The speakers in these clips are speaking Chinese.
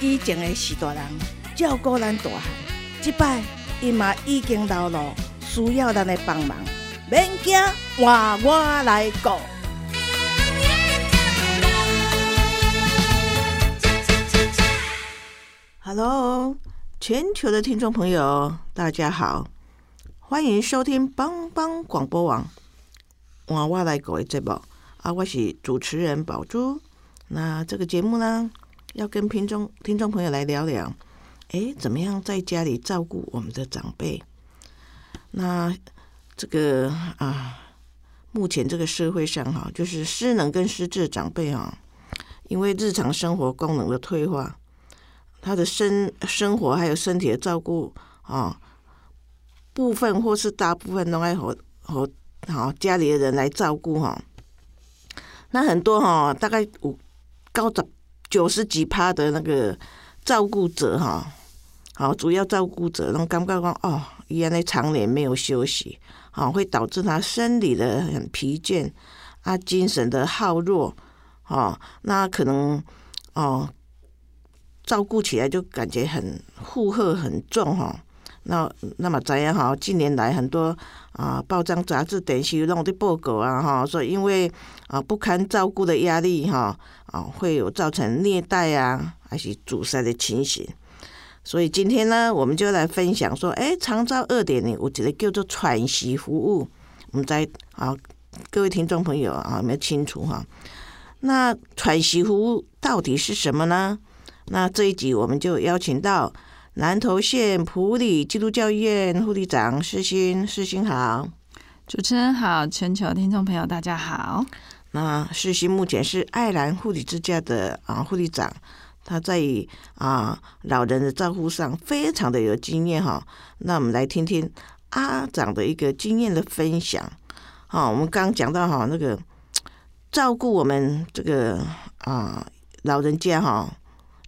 以前的是大人照顾咱大汉，即摆伊嘛已经老了，需要咱的帮忙，免惊，换我来顾。Hello，全球的听众朋友，大家好，欢迎收听帮帮广播网换我来顾的节目啊，我是主持人宝珠。那这个节目呢？要跟听众听众朋友来聊聊，哎，怎么样在家里照顾我们的长辈？那这个啊，目前这个社会上哈，就是失能跟失智长辈啊，因为日常生活功能的退化，他的生生活还有身体的照顾啊，部分或是大部分都爱和和好家里的人来照顾哈。那很多哈，大概五高长。九十几趴的那个照顾者哈，好，主要照顾者，那感觉讲哦，原来常年没有休息，啊，会导致他生理的很疲倦，啊，精神的耗弱，哦，那可能哦，照顾起来就感觉很负荷很重哈。那那么怎样哈？近年来很多啊，报章杂志、电视弄的报告啊哈，说因为啊不堪照顾的压力哈啊，会有造成虐待啊，还是阻塞的情形。所以今天呢，我们就来分享说，哎，长照二点零，我觉得叫做喘息服务。我们在啊，各位听众朋友啊，有没有清楚哈？那喘息服务到底是什么呢？那这一集我们就邀请到。南投县普里基督教医院护理长世新，世新好，主持人好，全球听众朋友大家好。那世新目前是爱兰护理之家的啊护理长，他在啊老人的照顾上非常的有经验哈。那我们来听听阿长的一个经验的分享。好，我们刚讲到哈那个照顾我们这个啊老人家哈，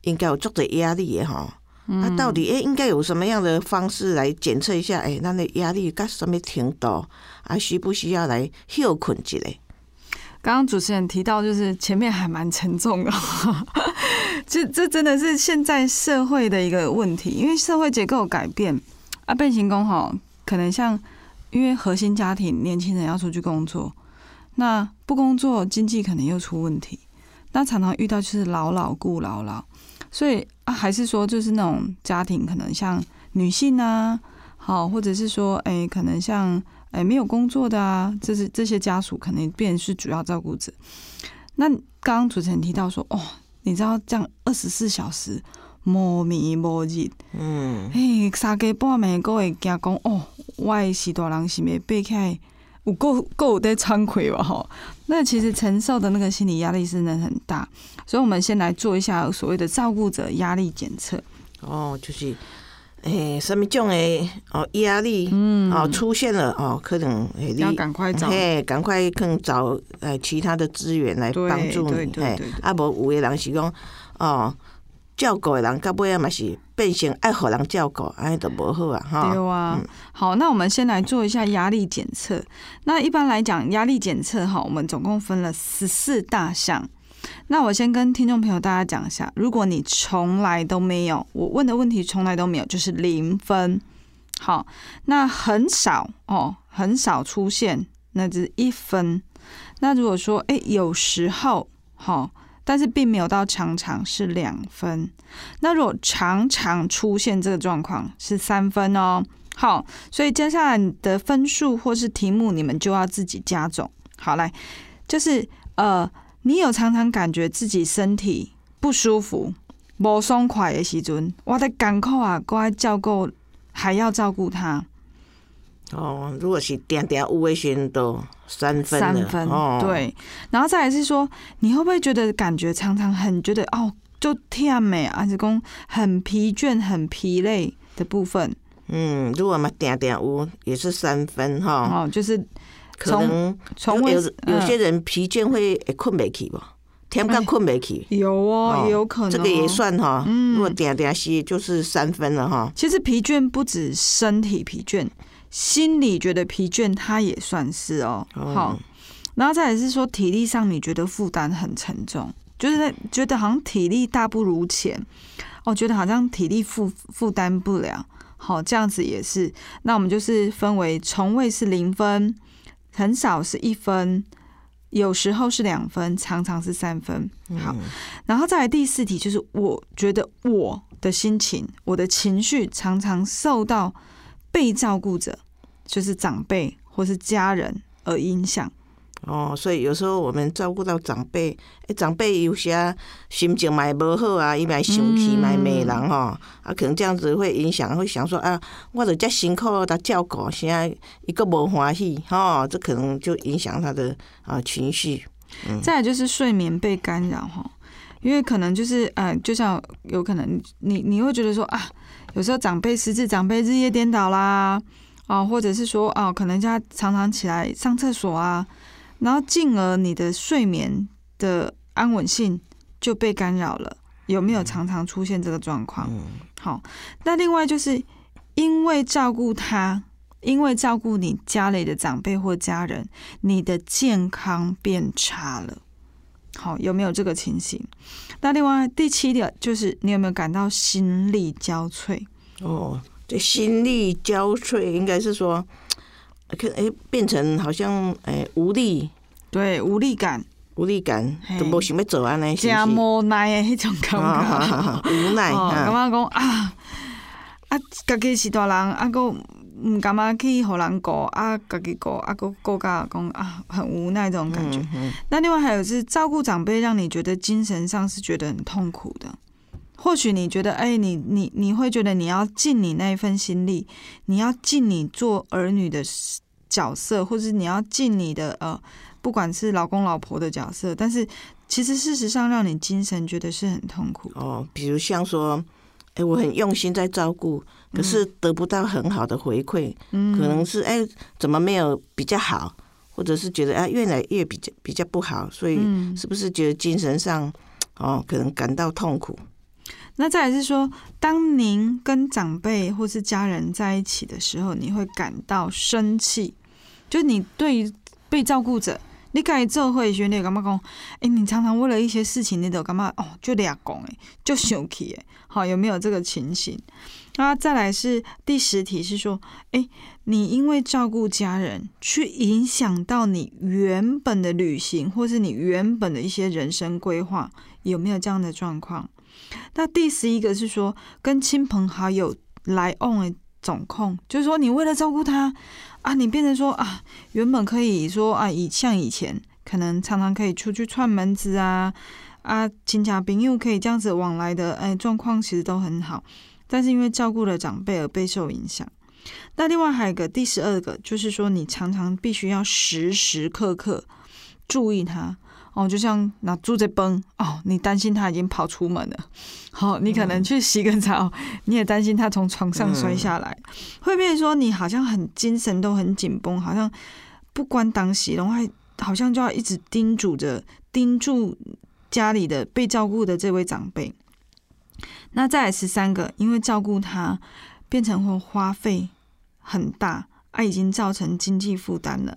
应该有足的压力也哈。那到底诶应该有什么样的方式来检测一下？诶，那的压力该什么程度？啊，需不需要来休困之类？刚刚主持人提到，就是前面还蛮沉重的，这这真的是现在社会的一个问题，因为社会结构改变啊，变形工哈，可能像因为核心家庭年轻人要出去工作，那不工作经济可能又出问题，那常常遇到就是老老顾老老。所以啊，还是说就是那种家庭，可能像女性啊，好，或者是说，哎，可能像哎没有工作的啊，这是这些家属可能变是主要照顾者。那刚刚主持人提到说，哦，你知道这样二十四小时无眠无日，嗯，嘿，三更半暝都会惊讲，哦，我的时大人是咪背起来？有够够在惭愧吧哈，那其实承受的那个心理压力是能很大，所以我们先来做一下所谓的照顾者压力检测。哦，就是诶，什么种的哦压力，嗯，哦出现了哦，可能要赶快找，嘿，赶快更找呃其他的资源来帮助你，嘿，啊无有的人是讲哦。照顾的人，到尾啊嘛是变成爱互人照顾，安尼都无好啊！哈，对啊。好，那我们先来做一下压力检测。那一般来讲，压力检测哈，我们总共分了十四大项。那我先跟听众朋友大家讲一下，如果你从来都没有，我问的问题从来都没有，就是零分。好，那很少哦，很少出现，那就是一分。那如果说，哎，有时候，好。但是并没有到常常是两分，那如果常常出现这个状况是三分哦。好，所以接下来的分数或是题目你们就要自己加总。好，来，就是呃，你有常常感觉自己身体不舒服、不爽快的时阵，我的赶快啊，乖照顾，还要照顾他。哦，如果是点点五微选都三分三分，对。然后再来是说，你会不会觉得感觉常常很觉得哦，就天美，还是讲很疲倦、很疲累的部分。嗯，如果嘛点点五也是三分哈，哦，就是可能从有嗯有些人疲倦会会困不起吧，天干困不起，有哦，哦也有可能、这个也。算哈。嗯如果点点是就是三分了哈。其实疲倦不止身体疲倦，心里觉得疲倦，它也算是哦。哦好，然后再也是说体力上你觉得负担很沉重，就是在觉得好像体力大不如前，哦，觉得好像体力负负担不了。好，这样子也是。那我们就是分为从未是零分，很少是一分，有时候是两分，常常是三分。好，然后再来第四题，就是我觉得我的心情、我的情绪常常受到被照顾者，就是长辈或是家人而影响。哦，所以有时候我们照顾到长辈，诶，长辈有些心情嘛无好啊，伊嘛生气，嘛骂人吼，啊，可能这样子会影响，会想说啊，我都遮辛苦甲照顾，现在伊个无欢喜，吼，这可能就影响他的啊情绪。嗯再来就是睡眠被干扰哈，因为可能就是呃，就像有可能你你会觉得说啊，有时候长辈失智，长辈日夜颠倒啦，啊，或者是说啊，可能他常常起来上厕所啊，然后进而你的睡眠的安稳性就被干扰了。有没有常常出现这个状况？嗯，好，那另外就是因为照顾他，因为照顾你家里的长辈或家人，你的健康变差了。好，有没有这个情形？那另外第七点就是你有没有感到心力交瘁？哦，这心力交瘁，应该是说，可诶变成好像诶无力对，无力感，无力感，都无想要做安尼，是加？无奈的迄种感觉。啊，无奈哦，感啊，觉讲啊啊，家己是大人，啊个毋感觉去互人顾，啊家己顾，啊个顾甲讲啊，很无奈这种感觉。嗯嗯那另外还有是照顾长辈，让你觉得精神上是觉得很痛苦的。或许你觉得，哎、你你你会觉得你要尽你那一份心力，你要尽你做儿女的角色，或者你要尽你的呃，不管是老公老婆的角色，但是其实事实上让你精神觉得是很痛苦。哦，比如像说，哎，我很用心在照顾，可是得不到很好的回馈，嗯可能是哎怎么没有比较好，或者是觉得啊越来越比较比较不好，所以嗯是不是觉得精神上哦可能感到痛苦？那再来是说，当您跟长辈或是家人在一起的时候，你会感到生气，就你对被照顾者，你该做会学，你会感觉讲，哎、你常常为了一些事情，你都干嘛哦，就俩讲哎，就生气哎，好，有没有这个情形？那再来是第十题是说，哎、你因为照顾家人，去影响到你原本的旅行，或是你原本的一些人生规划，有没有这样的状况？那第十一个是说，跟亲朋好友来往的总控，就是说你为了照顾他啊，你变成说啊，原本可以说啊，以像以前可能常常可以出去串门子啊啊，亲家朋友可以这样子往来的，哎，状况其实都很好，但是因为照顾了长辈而备受影响。那另外还有个第十二个，就是说你常常必须要时时刻刻注意他。哦，就像那住在崩哦，你担心他已经跑出门了，好、你可能去洗个澡，你也担心他从床上摔下来，会变成说你好像很精神都很紧绷，好像不关当时，然后还好像就要一直叮嘱着盯住家里的被照顾的这位长辈。那再来十三个，因为照顾他变成会花费很大，啊，已经造成经济负担了。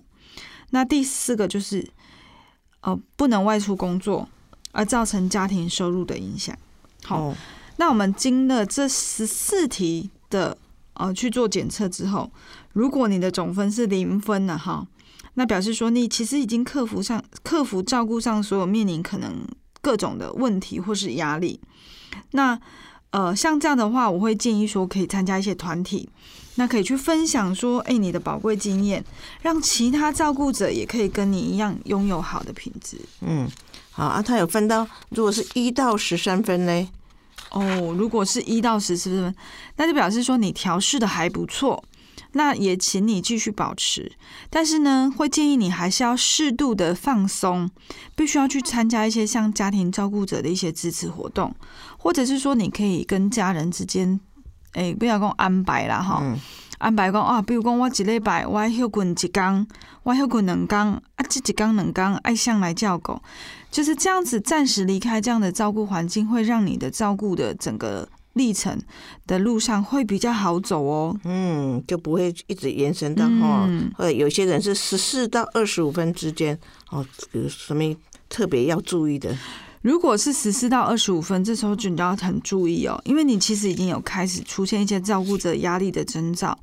那第四个就是。呃，不能外出工作，而造成家庭收入的影响。好，哦那我们经了这十四题的呃去做检测之后，如果你的总分是零分了哈，那表示说你其实已经克服上克服照顾上所有面临可能各种的问题或是压力。那呃，像这样的话，我会建议说可以参加一些团体，那可以去分享说，哎、你的宝贵经验，让其他照顾者也可以跟你一样拥有好的品质。嗯，好啊，他有分到，如果是一到十三分呢？哦，如果是一到十四分，那就表示说你调试的还不错。那也请你继续保持，但是呢，会建议你还是要适度的放松，必须要去参加一些像家庭照顾者的一些支持活动，或者是说你可以跟家人之间，诶、不要讲安排啦哈，嗯安排讲啊，比如讲我一礼拜我休困一天，我休困两天，啊，这一天两天爱上来照顾，就是这样子暂时离开这样的照顾环境，会让你的照顾的整个历程的路上会比较好走哦。嗯，就不会一直延伸到哈，嗯或者有些人是十四到二十五分之间哦，有什么特别要注意的？如果是十四到二十五分，这时候就你要很注意哦，因为你其实已经有开始出现一些照顾者压力的征兆。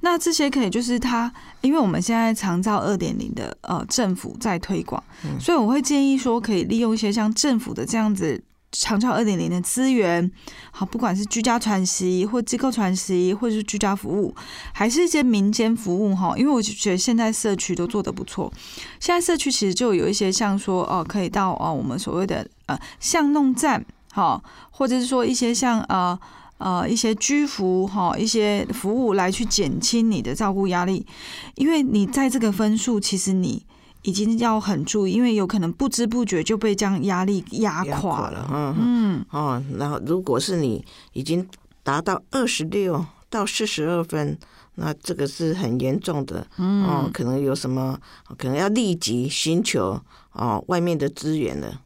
那这些可以就是他，因为我们现在长照二点零的呃政府在推广，所以我会建议说，可以利用一些像政府的这样子。长照二点零的资源，好，不管是居家喘息或机构喘息，或者是居家服务，还是一些民间服务哈，因为我就觉得现在社区都做得不错。现在社区其实就有一些像说哦，可以到哦我们所谓的呃巷弄站，哈，或者是说一些像呃呃一些居服哈一些服务来去减轻你的照顾压力，因为你在这个分数，其实你已经要很注意，因为有可能不知不觉就被这样压力压压垮了。嗯嗯，哦，然后如果是你已经达到二十六到四十二分，那这个是很严重的，嗯哦，可能有什么，可能要立即寻求哦外面的资源了。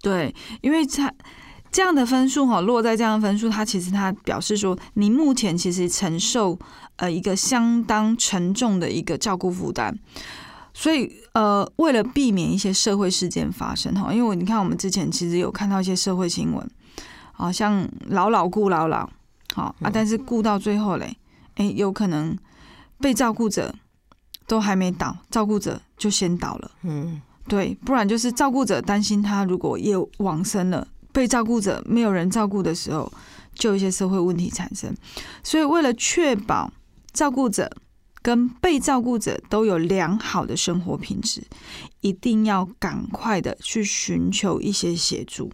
对，因为他这样的分数哈，落在这样的分数，它其实它表示说，你目前其实承受呃一个相当沉重的一个照顾负担。所以，呃，为了避免一些社会事件发生哈，因为我你看，我们之前其实有看到一些社会新闻，好像老老顾老老，好啊，但是顾到最后嘞，诶，有可能被照顾者都还没倒，照顾者就先倒了。嗯，对，不然就是照顾者担心他如果也往生了，被照顾者没有人照顾的时候，就有一些社会问题产生。所以为了确保照顾者跟被照顾者都有良好的生活品质，一定要赶快的去寻求一些协助。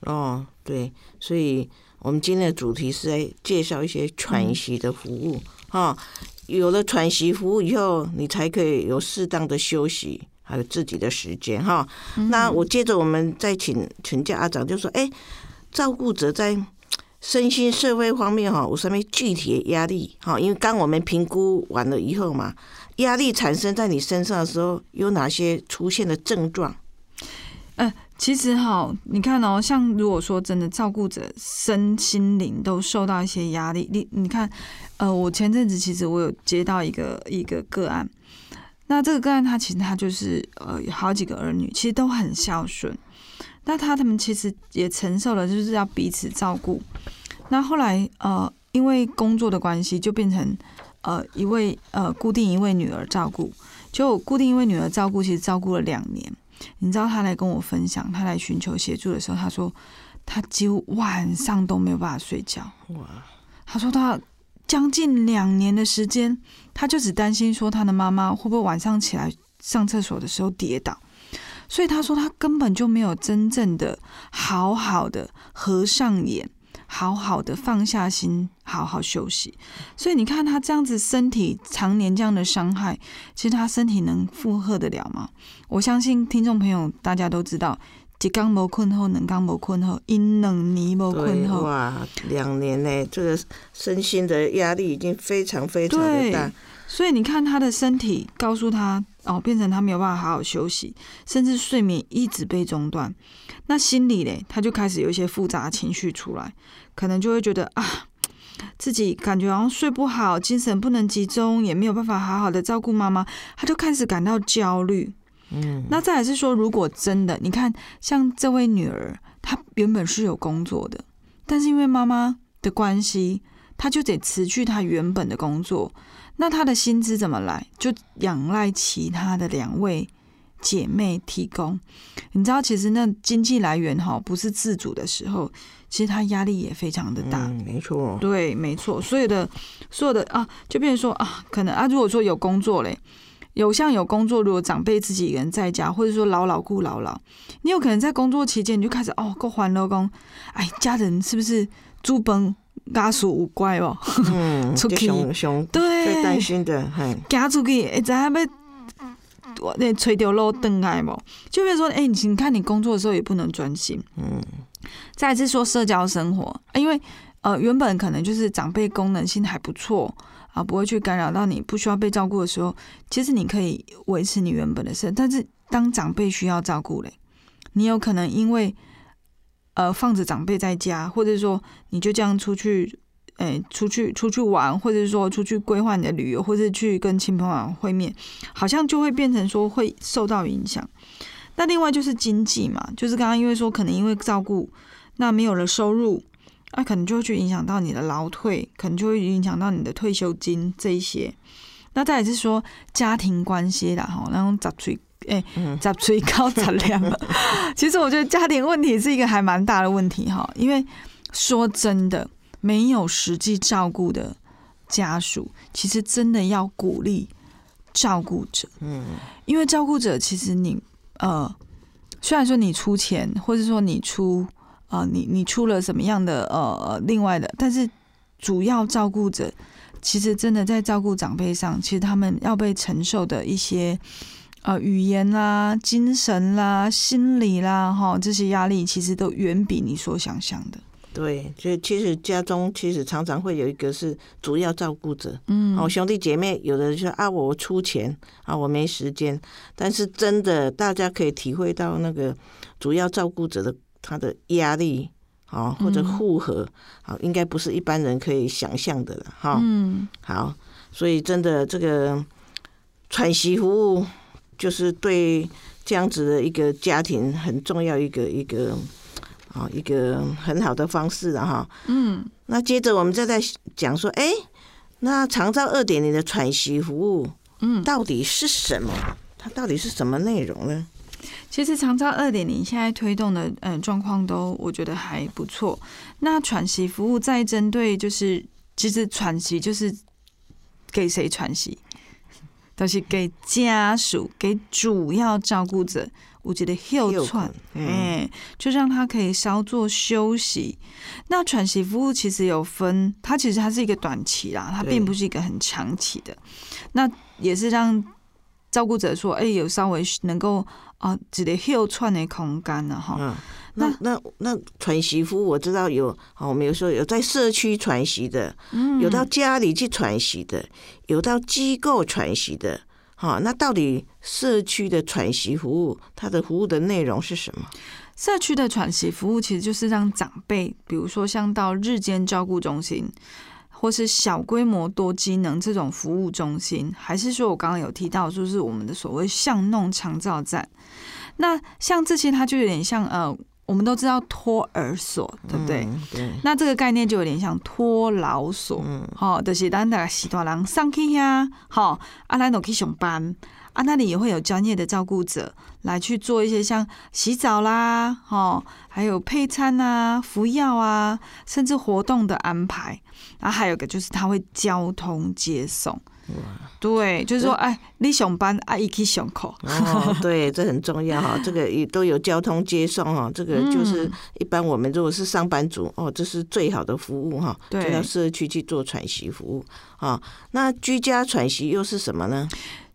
哦，对，所以我们今天的主题是在介绍一些喘息的服务哈、有了喘息服务以后，你才可以有适当的休息，还有自己的时间哈。那我接着我们再请请教阿长，就说，哎，照顾者在身心社会方面哈，有什么具体的压力哈？因为刚我们评估完了以后嘛，压力产生在你身上的时候，有哪些出现的症状？呃，其实哈，你看哦，像如果说真的照顾者身心灵都受到一些压力，你你看，呃，我前阵子其实我有接到一个一个个案，那这个个案他其实他就是呃有好几个儿女，其实都很孝顺，那他他们其实也承受了就是要彼此照顾，那后来呃因为工作的关系就变成呃一位呃固定一位女儿照顾，就固定一位女儿照顾，其实照顾了两年。你知道他来跟我分享，他来寻求协助的时候，他说他几乎晚上都没有办法睡觉。哇，他说他将近两年的时间，他就只担心说他的妈妈会不会晚上起来上厕所的时候跌倒，所以他说他根本就没有真正的好好的合上眼，好好的放下心，好好休息。所以你看他这样子身体常年这样的伤害，其实他身体能负荷得了吗？我相信听众朋友大家都知道。一缸无困后，两缸无困后，因两年无困后，哇，两年呢，这个身心的压力已经非常非常的对大。所以你看他的身体告诉他哦，变成他没有办法好好休息，甚至睡眠一直被中断。那心里嘞，他就开始有一些复杂情绪出来，可能就会觉得啊，自己感觉好像睡不好，精神不能集中，也没有办法好好的照顾妈妈，他就开始感到焦虑。嗯，那再来是说，如果真的，你看像这位女儿，她原本是有工作的，但是因为妈妈的关系，她就得辞去她原本的工作。那他的薪资怎么来？就仰赖其他的两位姐妹提供。你知道，其实那经济来源哈不是自主的时候，其实他压力也非常的大。嗯，没错。对，没错，所有的所有的啊，就变成说啊，可能啊，如果说有工作嘞，有像有工作，如果长辈自己一个人在家，或者说老老顾老老，你有可能在工作期间你就开始哦，够还了工，哎，家人是不是猪崩家属有乖哦，嗯，出去。对。最担心的，嘿，行出去会知影要我那吹掉路灯来无？就比如说，哎、你你看你工作的时候也不能专心，嗯，再来是说社交生活，因为呃原本可能就是长辈功能性还不错啊，不会去干扰到你不需要被照顾的时候，其实你可以维持你原本的生，但是当长辈需要照顾嘞，你有可能因为呃放着长辈在家，或者说你就这样出去。诶、出去出去玩，或者说出去规划你的旅游，或者去跟亲朋好友会面，好像就会变成说会受到影响。那另外就是经济嘛，就是刚刚因为说可能因为照顾，那没有了收入，那、可能就会去影响到你的劳退，可能就会影响到你的退休金这一些。那再也是说家庭关系啦，哈，那种杂碎，哎、杂碎高杂量。其实我觉得家庭问题是一个还蛮大的问题哈，因为说真的，没有实际照顾的家属，其实真的要鼓励照顾者，嗯，因为照顾者其实你呃，虽然说你出钱，或者说你出呃，你你出了什么样的呃另外的，但是主要照顾者其实真的在照顾长辈上，其实他们要被承受的一些呃语言啦、精神啦、心理啦哈这些压力，其实都远比你所想象的。对，所以其实家中其实常常会有一个是主要照顾者，嗯哦，兄弟姐妹有的就说啊，我出钱啊，我没时间，但是真的大家可以体会到那个主要照顾者的他的压力啊，或者嗯负荷啊，应该不是一般人可以想象的了哈。嗯，好，所以真的这个喘息服务就是对这样子的一个家庭很重要一个一个啊一个很好的方式了哈。嗯，那接着我们再在讲说，哎、那长照二点零的喘息服务，嗯到底是什么？它到底是什么内容呢？其实长照二点零现在推动的嗯状况都我觉得还不错。那喘息服务在针对就是其实喘息就是给谁喘息，都、是给家属、给主要照顾者。我觉得休休喘，嗯哎、就让他可以稍作休息。那喘息服务其实有分，它其实它是一个短期啦，它并不是一个很长期的。那也是让照顾者说，哎、有稍微能够啊，一个休喘的空间了哈。嗯，那那那喘息服务我知道有，好，我们有时候有在社区喘息的，嗯有到家里去喘息的，有到机构喘息的。好，那到底社区的喘息服务，它的服务的内容是什么？社区的喘息服务其实就是让长辈，比如说像到日间照顾中心，或是小规模多机能这种服务中心，还是说我刚刚有提到，就是我们的所谓巷弄长照站。那像这些，它就有点像呃，我们都知道托儿所，对不对？嗯对，那这个概念就有点像托老所，嗯。好、就是咱大时大人上去呀，好、啊，咱都去上班，啊，那里也会有专业的照顾者来去做一些像洗澡啦，哈、还有配餐啊、服药啊，甚至活动的安排，然后还有一个就是他会交通接送，对，就是说，哎，你上班啊，一去上课，哦，对，这很重要哈，这个也都有交通接送哈，这个就是嗯一般我们如果是上班族哦，这是最好的服务哈，就对到社区去做喘息服务啊。那居家喘息又是什么呢？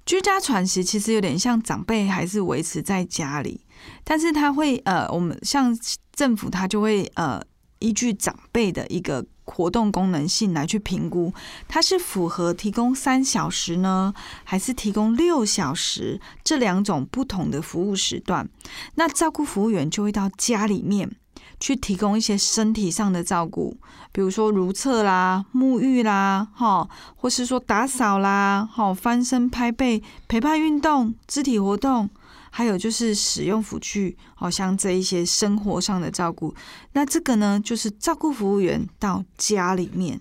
居家喘息其实有点像长辈还是维持在家里，但是他会呃，我们像政府他就会呃依据长辈的一个活动功能性来去评估，它是符合提供三小时呢，还是提供六小时这两种不同的服务时段。那照顾服务员就会到家里面去提供一些身体上的照顾，比如说如厕啦、沐浴啦，哈，或是说打扫啦，哈，翻身、拍背、陪伴运动、肢体活动，还有就是使用辅具，好像这一些生活上的照顾。那这个呢，就是照顾服务员到家里面，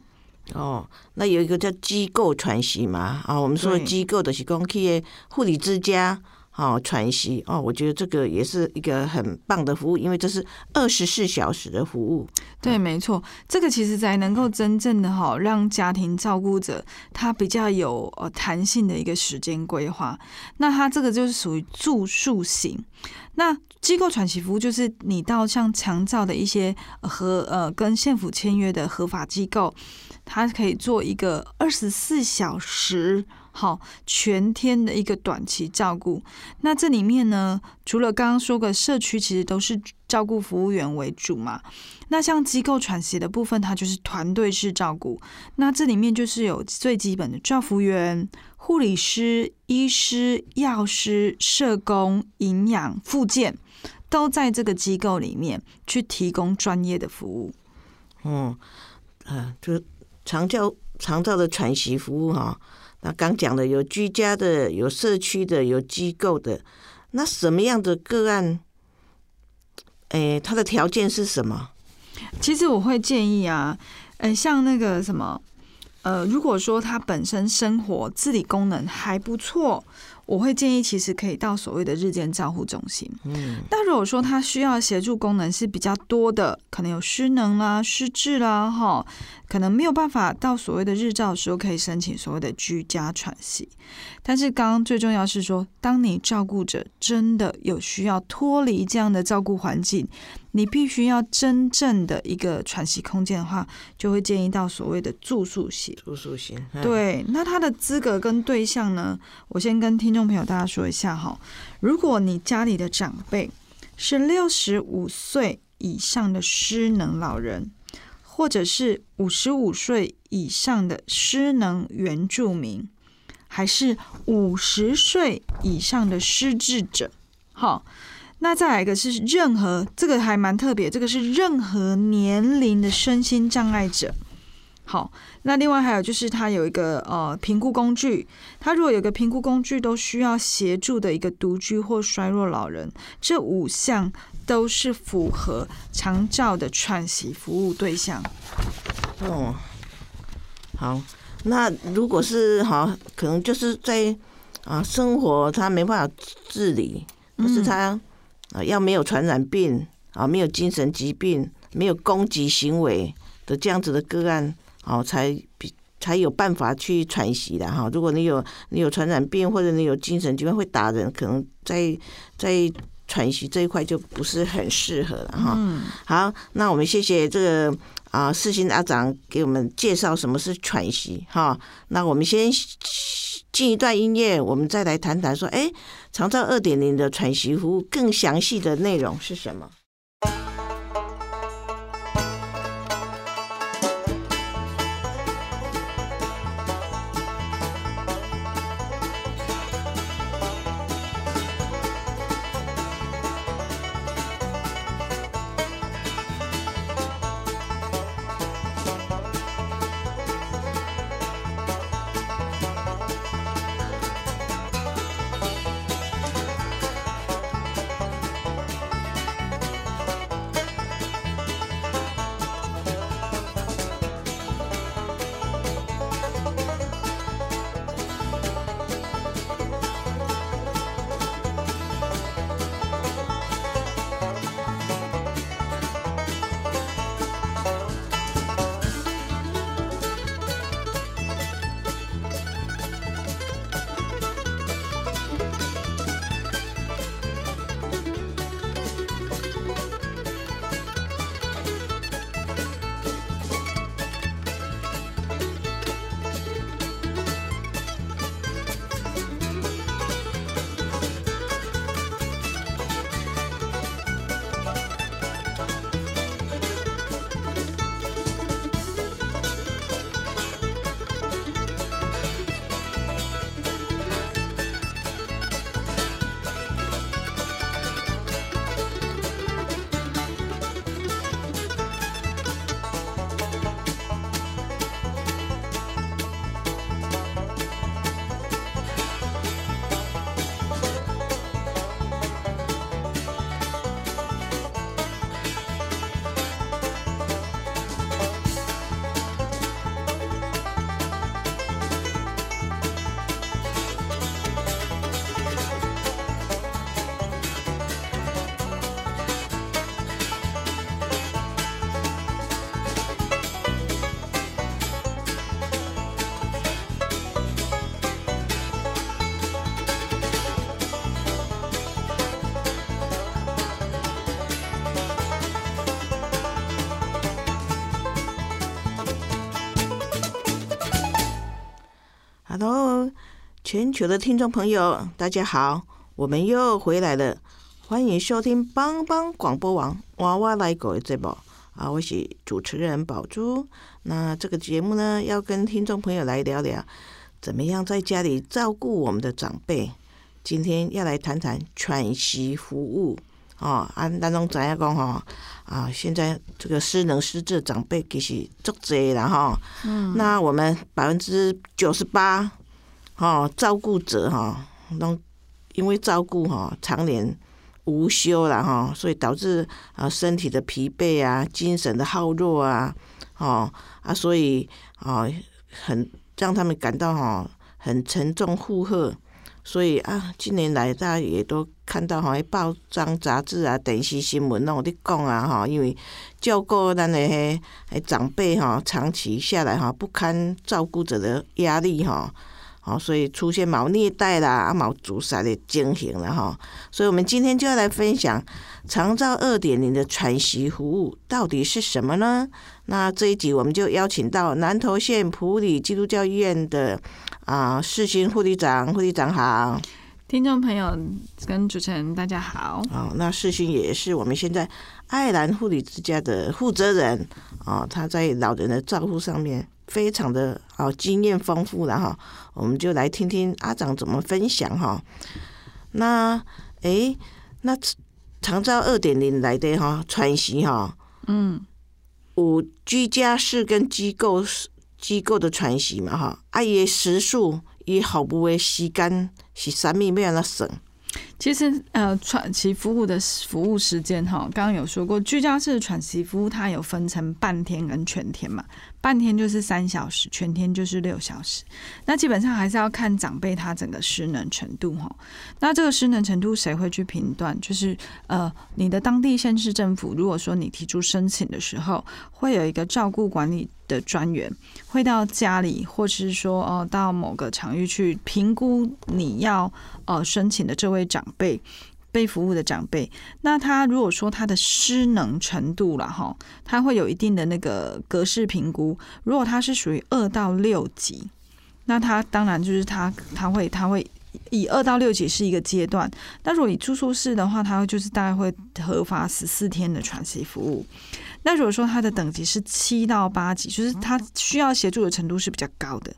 哦，那有一个叫机构传习嘛，啊，我们说机构的是讲去的护理之家，哦喘息哦，我觉得这个也是一个很棒的服务，因为这是二十四小时的服务。对，没错，这个其实才能够真正的哈，让家庭照顾者他比较有呃弹性的一个时间规划。那他这个就是属于住宿型。那机构喘息服务就是你到像强照的一些和呃跟县府签约的合法机构，它可以做一个二十四小时。好，全天的一个短期照顾。那这里面呢，除了刚刚说的社区，其实都是照顾服务员为主嘛。那像机构喘息的部分，它就是团队式照顾。那这里面就是有最基本的照服员、护理师、医师、药师、社工、营养、复健，都在这个机构里面去提供专业的服务。嗯，呃，就长照长照的喘息服务哈。那刚讲的有居家的，有社区的，有机构的。那什么样的个案？哎，他的条件是什么？其实我会建议啊，嗯，像那个什么，呃，如果说他本身生活自理功能还不错。我会建议，其实可以到所谓的日间照护中心。嗯，但如果说他需要协助功能是比较多的，可能有失能啦、失智啦，哈，可能没有办法到所谓的日照的时候，可以申请所谓的居家喘息。但是刚刚最重要是说，当你照顾者真的有需要脱离这样的照顾环境。你必须要真正的一个喘息空间的话，就会建议到所谓的住宿型。住宿型，对。那他的资格跟对象呢？我先跟听众朋友大家说一下哈。如果你家里的长辈是六十五岁以上的失能老人，或者是五十五岁以上的失能原住民，还是五十岁以上的失智者，好。那再来一个是任何这个还蛮特别，这个是任何年龄的身心障碍者。好，那另外还有就是他有一个呃评估工具，他如果有个评估工具都需要协助的一个独居或衰弱老人，这五项都是符合长照的喘息服务对象。哦，好，那如果是好，可能就是在啊生活他没办法自理，可是他。啊，要没有传染病啊，没有精神疾病，没有攻击行为的这样子的个案，哦，才比才有办法去喘息的哈。如果你有你有传染病或者你有精神疾病会打人，可能在在喘息这一块就不是很适合了哈。好，那我们谢谢这个啊四星阿长给我们介绍什么是喘息哈。那我们先。进一段音乐，我们再来谈谈说，哎，长照二点零的喘息服务更详细的内容是什么？Hello，全球的听众朋友，大家好，我们又回来了，欢迎收听帮帮广播网娃娃来狗的节目啊，我是主持人宝珠。那这个节目呢，要跟听众朋友来聊聊，怎么样在家里照顾我们的长辈。今天要来谈谈喘息服务哦，按咱拢知影讲吼啊，现在这个失能失智长辈其实足侪啦吼。嗯。那我们百分之九十八，吼，照顾者吼，拢因为照顾吼，常年无休啦吼，所以导致啊身体的疲惫啊，精神的耗弱啊，哦啊，所以啊很让他们感到吼很沉重负荷。所以啊，近年来大家也都看到哈，报章杂志啊、电视新闻拢有咧讲啊哈，因为照顾咱的迄长辈哈，长期下来哈，不堪照顾者的压力哈，好，所以出现毛虐待啦、啊毛自杀的情形了哈。所以我们今天就要来分享长照二点零的喘息服务到底是什么呢？那这一集我们就邀请到南投县普里基督教医院的。啊，世新护理长，护理长好，听众朋友跟主持人大家好。哦，那世新也是我们现在爱兰护理之家的负责人啊，他在老人的照顾上面非常的啊经验丰富了哈，我们就来听听阿长怎么分享哈。那诶，那长照二点零来的哈，喘息哈，嗯，五居家式跟机构式。机构的喘息嘛，哈，啊，伊时数伊好不为时间是啥物要安怎省？其实，呃，喘息服务的服务时间，哈，刚刚有说过，居家式喘息服务它有分成半天跟全天嘛。半天就是三小时，全天就是六小时。那基本上还是要看长辈他整个失能程度哈。那这个失能程度谁会去评断？就是呃，你的当地县市政府，如果说你提出申请的时候，会有一个照顾管理的专员，会到家里，或是说哦，到某个场域去评估你要呃申请的这位长辈。被服务的长辈，那他如果说他的失能程度了哈，他会有一定的那个格式评估。如果他是属于二到六级，那他当然就是他他会他会以二到六级是一个阶段。那如果以住宿式的话，他就是大概会核发十四天的喘息服务。那如果说他的等级是七到八级，就是他需要协助的程度是比较高的，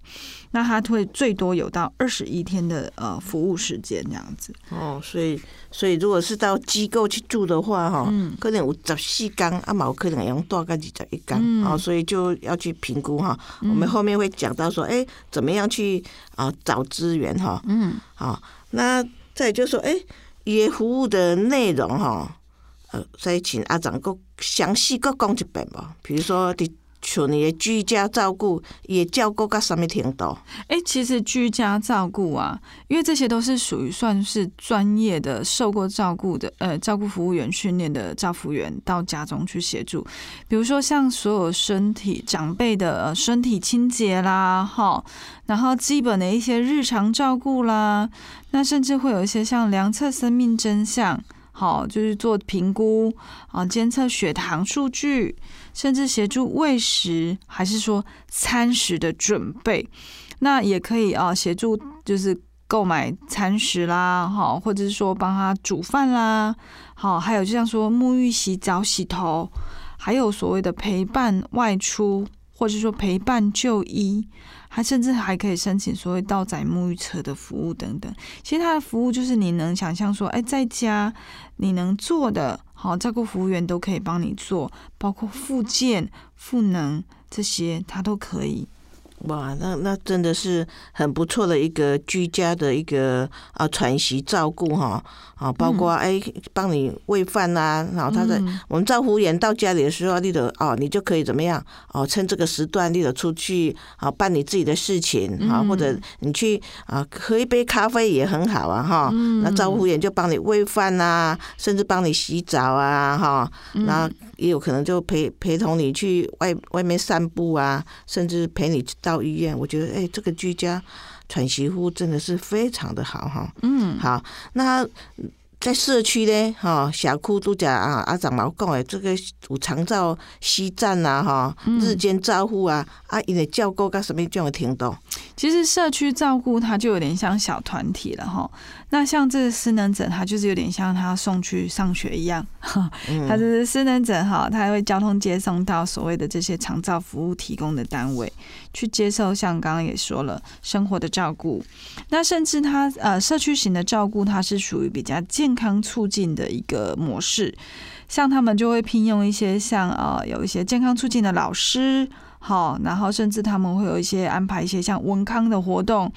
那他会最多有到二十一天的呃服务时间这样子。哦，所以所以如果是到机构去住的话，哈，可能有十四缸，啊，冇可能用多个二十一缸，哦，所以就要去评估哈。我们后面会讲到说，哎，怎么样去啊找资源哈？嗯，好，那再就说，哎，也服务的内容哈。呃，所以请阿长个详细个讲一遍吧。比如说，伫像你的居家照顾，也照顾到什么程度？哎，其实居家照顾啊，因为这些都是属于算是专业的、受过照顾的呃照顾服务员训练的照服员到家中去协助。比如说，像所有身体长辈的身体清洁啦，哈，然后基本的一些日常照顾啦，那甚至会有一些像量测生命真相。好，就是做评估啊，监测血糖数据，甚至协助喂食，还是说餐食的准备，那也可以啊，协助就是购买餐食啦，好，或者是说帮他煮饭啦，好，还有就像说沐浴、洗澡、洗头，还有所谓的陪伴外出，或者说陪伴就医。他甚至还可以申请所谓道载沐浴车的服务等等。其实他的服务就是你能想象说，哎，在家你能做的，好照顾服务员都可以帮你做，包括复健、赋能这些，他都可以。哇，那那真的是很不错的一个居家的一个啊喘息照顾哈啊，包括哎帮你喂饭呐，然后他在我们照顾员到家里的时候，你得哦，你就可以怎么样哦，趁这个时段你得出去啊办你自己的事情啊，或者你去啊喝一杯咖啡也很好啊哈，那照顾员就帮你喂饭呐，甚至帮你洗澡啊哈，那也有可能就陪陪同你去外外面散步啊，甚至陪你到医院。我觉得，哎，这个居家喘息服务真的是非常的好哈。嗯，好，那在社区呢，哈，小区都讲啊，阿长毛讲诶，这个有长照西站啊，哈，日间照护啊，啊，因为照顾到什么这种程度？其实社区照顾它就有点像小团体了哈。那像这个失能者，他就是有点像他送去上学一样，他就是失能者哈，他会交通接送到所谓的这些长照服务提供的单位去接受，像刚刚也说了生活的照顾。那甚至他呃社区型的照顾，它是属于比较健康促进的一个模式，像他们就会聘用一些像呃有一些健康促进的老师。好，然后甚至他们会有一些安排一些像文康的活动，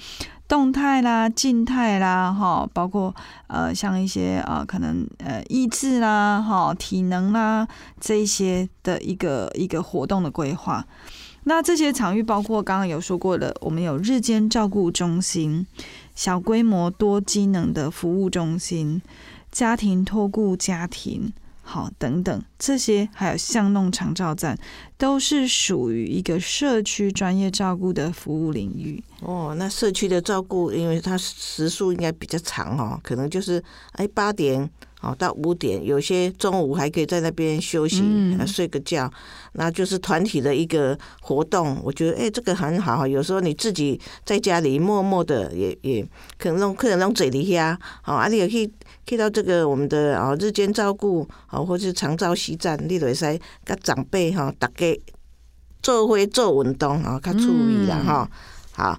动态啦、静态啦，哈，包括呃像一些啊可能呃意志啦、哈体能啦这一些的一个一个活动的规划。那这些场域包括刚刚有说过的，我们有日间照顾中心、小规模多机能的服务中心、家庭托顾家庭。好，等等，这些还有巷弄长照站，都是属于一个社区专业照顾的服务领域。哦，那社区的照顾，因为它时数应该比较长哦，可能就是哎八点哦到五点，有些中午还可以在那边休息，睡个觉，那就是团体的一个活动。我觉得哎，这个很好。有时候你自己在家里默默的，也也可能弄，可能弄嘴里下，好，啊，你也可以。去到这个我们的啊日间照顾啊，或是长照西站，你都会使甲长辈哈，大家做会做运动啊，较注意啦哈。好，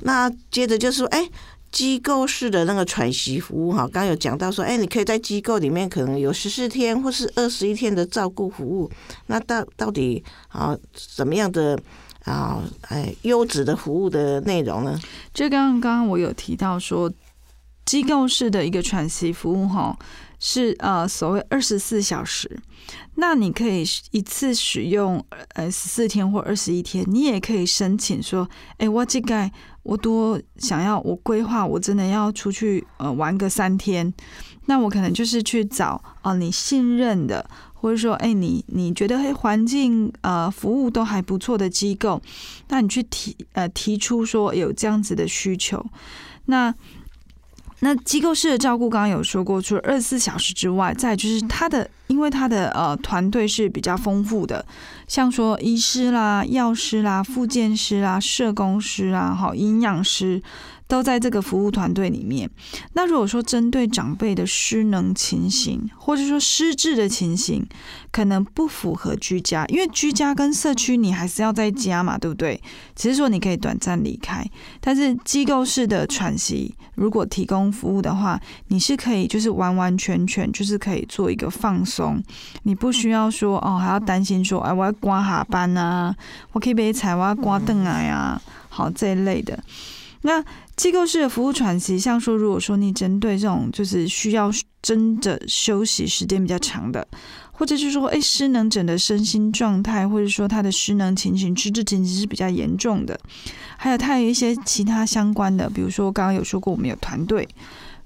那接着就是说，哎，机构式的那个喘息服务哈，刚有讲到说，哎，你可以在机构里面可能有十四天或是二十一天的照顾服务，那到到底啊怎么样的啊哎优质的服务的内容呢？就刚刚刚刚我有提到说。机构式的一个喘息服务，哈，是呃所谓二十四小时。那你可以一次使用呃十四天或二十一天，你也可以申请说，哎，我这个我多想要，我规划我真的要出去呃玩个三天，那我可能就是去找啊你信任的，或者说哎你你觉得环境呃服务都还不错的机构，那你去提呃提出说有这样子的需求，那。那机构式的照顾，刚刚有说过，除了二十四小时之外，再就是他的，因为他的呃团队是比较丰富的，像说医师啦、药师啦、复健师啦、社工师啊、好营养师。都在这个服务团队里面。那如果说针对长辈的失能情形，或者说失智的情形，可能不符合居家，因为居家跟社区你还是要在家嘛，对不对？只是说你可以短暂离开，但是机构式的喘息，如果提供服务的话，你是可以就是完完全全就是可以做一个放松，你不需要说哦还要担心说哎我要刮下班啊，我可以被踩我要刮凳啊呀，好这一类的。那机构式的服务喘息，像说，如果说你针对这种就是需要真的休息时间比较长的，或者是说，哎，失能者的身心状态，或者说他的失能情形、失智情形是比较严重的，还有他有一些其他相关的，比如说刚刚有说过，我们有团队，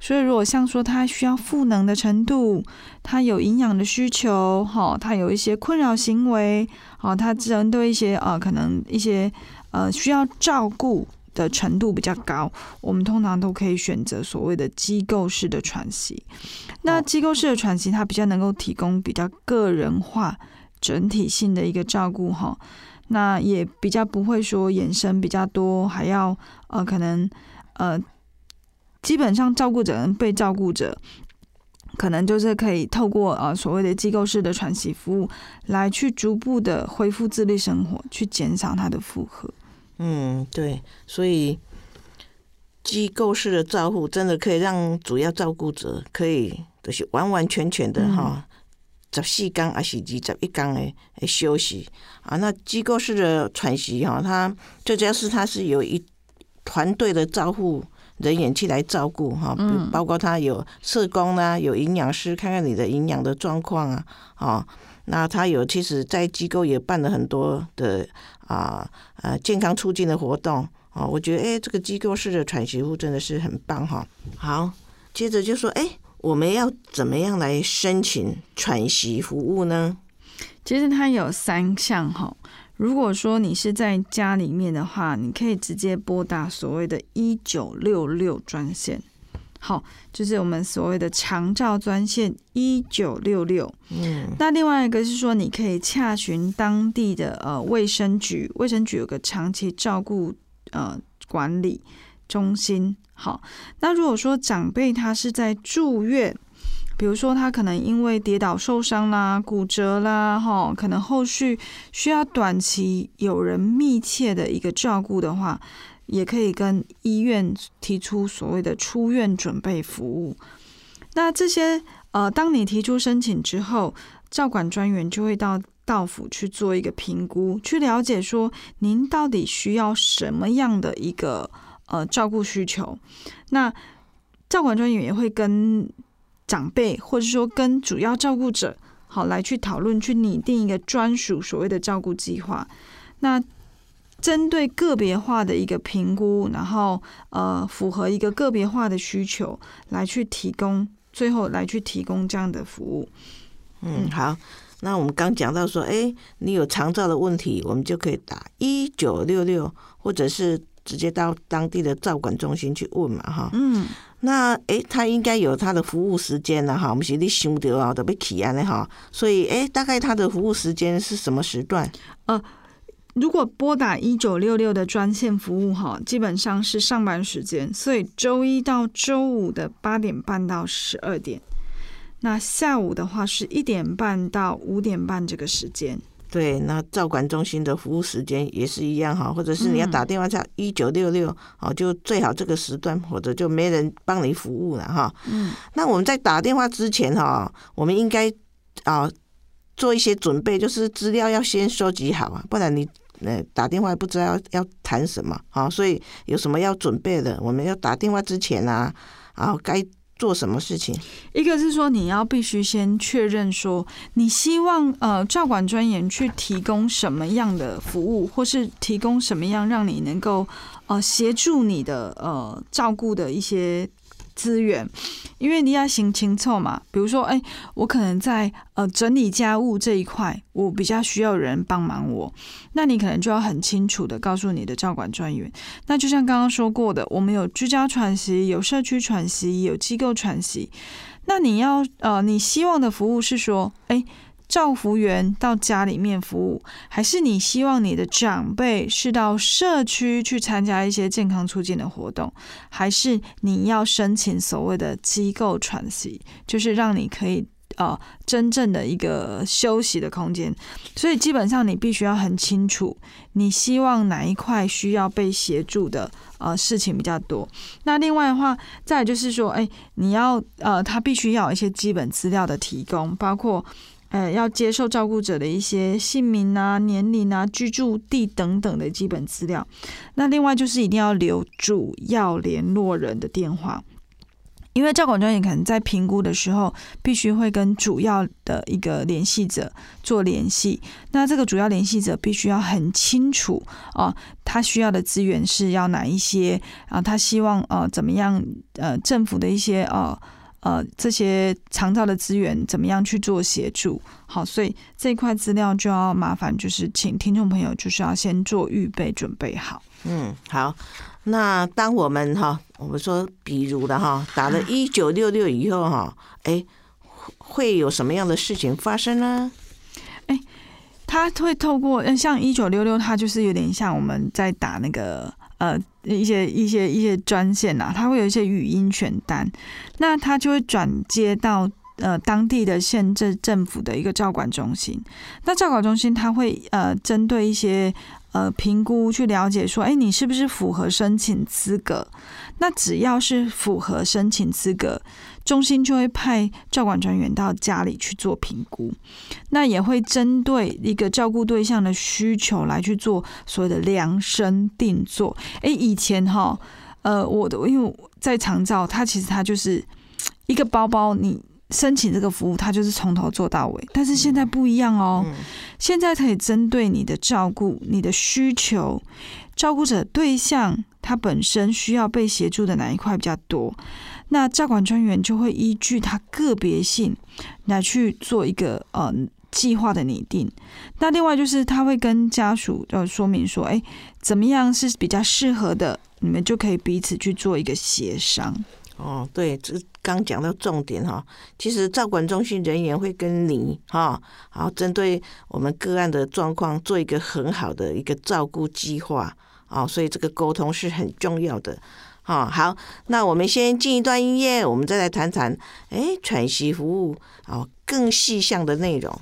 所以如果像说他需要赋能的程度，他有营养的需求，哈，他有一些困扰行为，哦，他针对一些呃，可能一些呃需要照顾。的程度比较高，我们通常都可以选择所谓的机构式的喘息。那机构式的喘息，它比较能够提供比较个人化、整体性的一个照顾哈。那也比较不会说衍生比较多，还要呃可能呃基本上照顾者跟被照顾者，可能就是可以透过呃所谓的机构式的喘息服务，来去逐步的恢复自律生活，去减少他的负荷。嗯，对，所以机构式的照护真的可以让主要照顾者可以就是完完全全的哈，十四天还是二十一天的休息啊。那机构式的喘息哈，它最主要是它是有一团队的照护人员去来照顾哈，包括他有社工啦，有营养师看看你的营养的状况啊，哦，那他有其实在机构也办了很多的。啊，呃，健康促进的活动哦，我觉得哎，这个机构式的喘息服务真的是很棒哈。好，接着就说，哎，我们要怎么样来申请喘息服务呢？其实它有三项哈。如果说你是在家里面的话，你可以直接拨打所谓的“一九六六”专线。好，就是我们所谓的长照专线一九六六。嗯，那另外一个是说，你可以洽询当地的呃卫生局，卫生局有个长期照顾呃管理中心。好，那如果说长辈他是在住院，比如说他可能因为跌倒受伤啦、骨折啦，哈，可能后续需要短期有人密切的一个照顾的话，也可以跟医院提出所谓的出院准备服务。那这些呃，当你提出申请之后，照管专员就会到到府去做一个评估，去了解说您到底需要什么样的一个呃照顾需求。那照管专员也会跟长辈，或者说跟主要照顾者，好来去讨论，去拟定一个专属所谓的照顾计划。那针对个别化的一个评估，然后呃符合一个个别化的需求，来去提供，最后来去提供这样的服务。嗯，好。那我们刚讲到说，哎，你有肠照的问题，我们就可以打一九六六，或者是直接到当地的照管中心去问嘛，哈。嗯，那哎，他应该有他的服务时间了哈，我们是你想到啊，都被起安的哈。所以哎，大概他的服务时间是什么时段？呃如果拨打一九六六的专线服务哈，基本上是上班时间，所以周一到周五的八点半到十二点，那下午的话是一点半到五点半这个时间。对，那照管中心的服务时间也是一样哈，或者是你要打电话叫一九六六哦，就最好这个时段，或者就没人帮你服务了哈。嗯，那我们在打电话之前哈，我们应该啊做一些准备，就是资料要先收集好啊，不然你呃打电话不知道要要谈什么啊，所以有什么要准备的，我们要打电话之前啊，啊该。做什么事情？一个是说你要必须先确认说你希望呃照管专员去提供什么样的服务，或是提供什么样让你能够呃协助你的呃照顾的一些。资源，因为你要行清凑嘛。比如说，哎，我可能在呃整理家务这一块，我比较需要人帮忙我，那你可能就要很清楚的告诉你的照管专员。那就像刚刚说过的，我们有居家喘息，有社区喘息，有机构喘息。那你要呃，你希望的服务是说，哎。照服员到家里面服务，还是你希望你的长辈是到社区去参加一些健康促进的活动，还是你要申请所谓的机构喘息，就是让你可以呃真正的一个休息的空间。所以基本上你必须要很清楚，你希望哪一块需要被协助的呃事情比较多。那另外的话，再就是说，哎，你要呃，他必须要一些基本资料的提供，包括。呃，要接受照顾者的一些姓名啊、年龄啊、居住地等等的基本资料。那另外就是一定要留主要联络人的电话，因为照管专员可能在评估的时候，必须会跟主要的一个联系者做联系。那这个主要联系者必须要很清楚啊，他需要的资源是要哪一些啊？他希望呃怎么样？呃，政府的一些呃。呃，这些长照的资源怎么样去做协助？好，所以这一块资料就要麻烦，就是请听众朋友就是要先做预备准备好。嗯，好。那当我们哈，我们说比如的哈，打了一九六六以后哈，哎，会有什么样的事情发生呢？哎，他会透过像一九六六，它就是有点像我们在打那个。呃，一些一些一些专线啊，它会有一些语音选单，那他就会转接到呃当地的县政政府的一个照管中心。那照管中心他会呃针对一些呃评估去了解说，哎，你是不是符合申请资格？那只要是符合申请资格。中心就会派照管专员到家里去做评估，那也会针对一个照顾对象的需求来去做所谓的量身定做。诶，以前哈，呃，我的因为在长照，它其实它就是一个包包，你申请这个服务，它就是从头做到尾。但是现在不一样哦，现在可以针对你的照顾、你的需求、照顾者对象，他本身需要被协助的哪一块比较多。那照管专员就会依据他个别性来去做一个呃计划的拟定。那另外就是他会跟家属要说明说，哎，怎么样是比较适合的，你们就可以彼此去做一个协商。哦，对，这刚讲到重点哈。其实照管中心人员会跟你哈，好针对我们个案的状况做一个很好的一个照顾计划啊，所以这个沟通是很重要的。哦，好，那我们先进一段音乐，我们再来谈谈，哎，喘息服务哦，更细项的内容。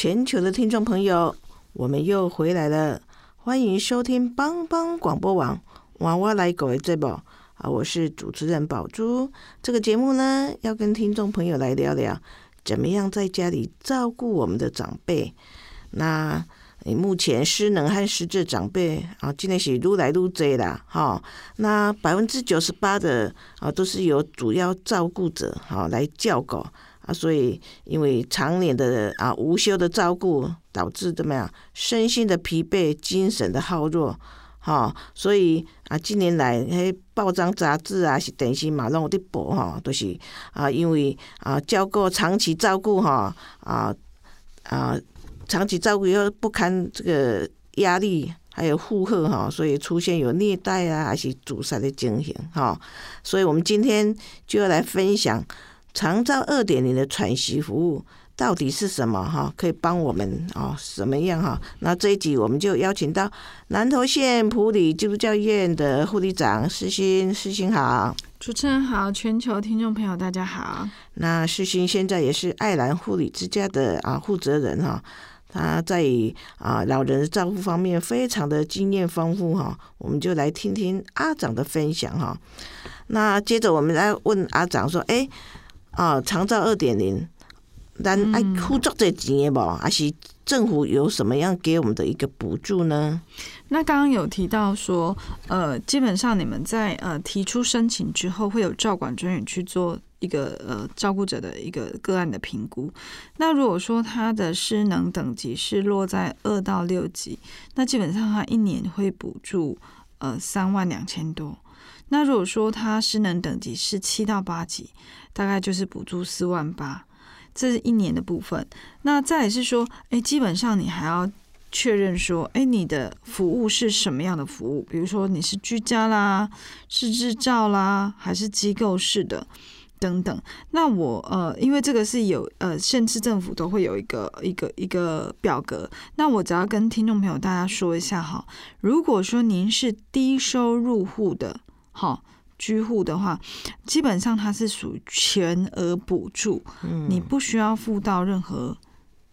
全球的听众朋友，我们又回来了，欢迎收听帮帮广播网娃娃来狗的节目啊！我是主持人宝珠。这个节目呢，要跟听众朋友来聊聊，怎么样在家里照顾我们的长辈。那目前失能和失智长辈啊，今天是愈来愈多啦，哈。那百分之九十八的啊，都是由主要照顾者哈来照顾。啊，所以因为常年的啊无休的照顾，导致怎么样身心的疲惫、精神的耗弱，哈，所以啊近年来迄报章杂志啊是电视嘛拢有伫播吼，都是啊因为啊照顾长期照顾哈啊啊长期照顾又不堪这个压力还有负荷哈，所以出现有虐待啊还是自杀的情形哈，所以我们今天就要来分享。长照二点零的喘息服务到底是什么？哈，可以帮我们哦，什么样哈？那这一集我们就邀请到南投县普里基督教医院的护理长施欣，施欣好，主持人好，全球听众朋友大家好。那施欣现在也是爱兰护理之家的啊负责人哈，他在啊老人的照顾方面非常的经验丰富哈，我们就来听听阿长的分享哈。那接着我们来问阿长说，哎。啊，长照二点零，咱爱付足这钱的无？还是政府有什么样给我们的一个补助呢？那刚刚有提到说，呃，基本上你们在呃提出申请之后，会有照管专员去做一个呃照顾者的一个个案的评估。那如果说他的失能等级是落在二到六级，那基本上他一年会补助呃三万两千多。那如果说他失能等级是七到八级，大概就是补助四万八，这是一年的部分。那再也是说，哎，基本上你还要确认说，哎，你的服务是什么样的服务？比如说你是居家啦，是日照啦，还是机构式的等等。那我呃，因为这个是有呃，县市政府都会有一个一个一个表格。那我只要跟听众朋友大家说一下哈，如果说您是低收入户的。好，居户的话，基本上它是属于全额补助，你不需要付到任何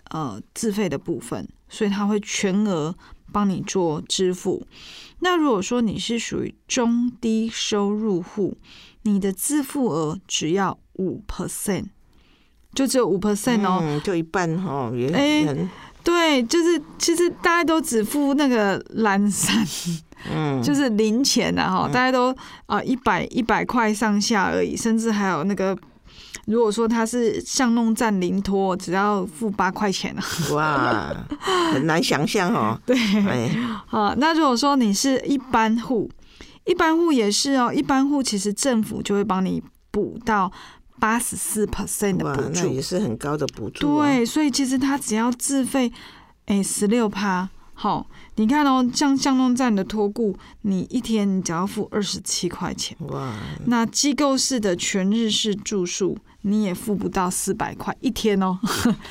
呃自费的部分。所以他会全额帮你做支付。那如果说你是属于中低收入户，你的自付额只要五 percent，就只有五 percent 哦。嗯，就一半哦，也哎很对，就是其实大家都只付那个蓝山，嗯，就是零钱啊，哈，大家都啊一百一百块上下而已，甚至还有那个，如果说他是巷弄站零托，只要付八块钱啊。哇，很难想象哦。对，哎，啊，那如果说你是一般户，一般户也是哦，一般户其实政府就会帮你补到八十四 percent 的哇补，助那也，是很高的补助、啊。对，所以其实他只要自费，哎，十六趴。好，你看哦，像巷弄站的托顾，你一天你只要付二十七块钱。哇，那机构式的全日式住宿，你也付不到四百块一天哦，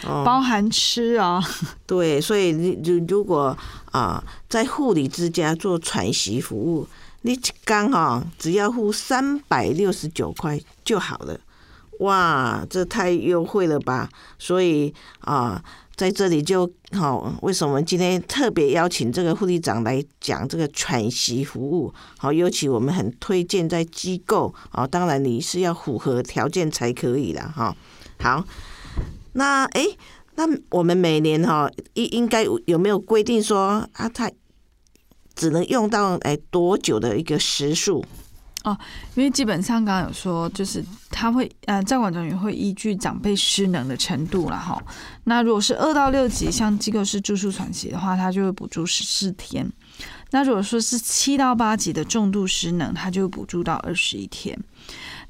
哦，包含吃啊。对，所以你如如果啊、在护理之家做喘息服务，你一刚哈只要付三百六十九块就好了。哇，这太优惠了吧！所以啊、在这里就好、为什么今天特别邀请这个护理长来讲这个喘息服务？好、尤其我们很推荐在机构啊、当然你是要符合条件才可以啦。哈、好，那诶。那我们每年哈应应该有没有规定说啊，他只能用到哎多久的一个时数？哦因为基本上刚刚有说，就是他会呃，照管专员会依据长辈失能的程度了。哈。那如果是二到六级，像机构式住宿喘息的话，他就会补助十四天。那如果说是七到八级的重度失能，他就会补助到二十一天。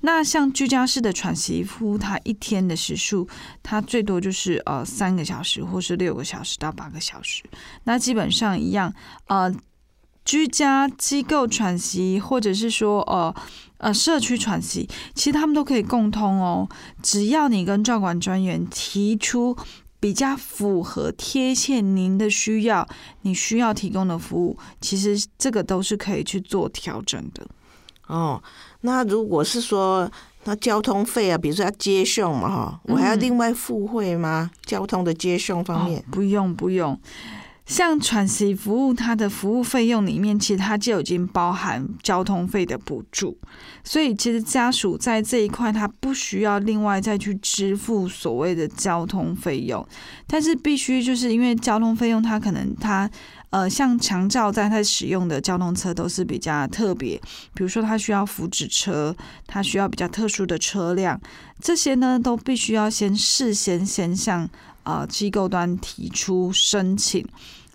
那像居家式的喘息服务，它一天的时数，他最多就是呃三个小时，或是六个小时到八个小时。那基本上一样，呃，居家机构喘息，或者是说呃呃社区喘息，其实他们都可以共通哦。只要你跟照管专员提出比较符合贴切您的需要，你需要提供的服务，其实这个都是可以去做调整的。哦，那如果是说那交通费啊，比如说要接送嘛哈，我还要嗯另外付费吗？交通的接送方面哦、不用不用。像喘息服务，它的服务费用里面，其实它就已经包含交通费的补助，所以其实家属在这一块，他不需要另外再去支付所谓的交通费用，但是必须就是因为交通费用，它可能它呃，像强照在它使用的交通车都是比较特别，比如说它需要福祉车，它需要比较特殊的车辆，这些呢都必须要先事先先向呃机构端提出申请，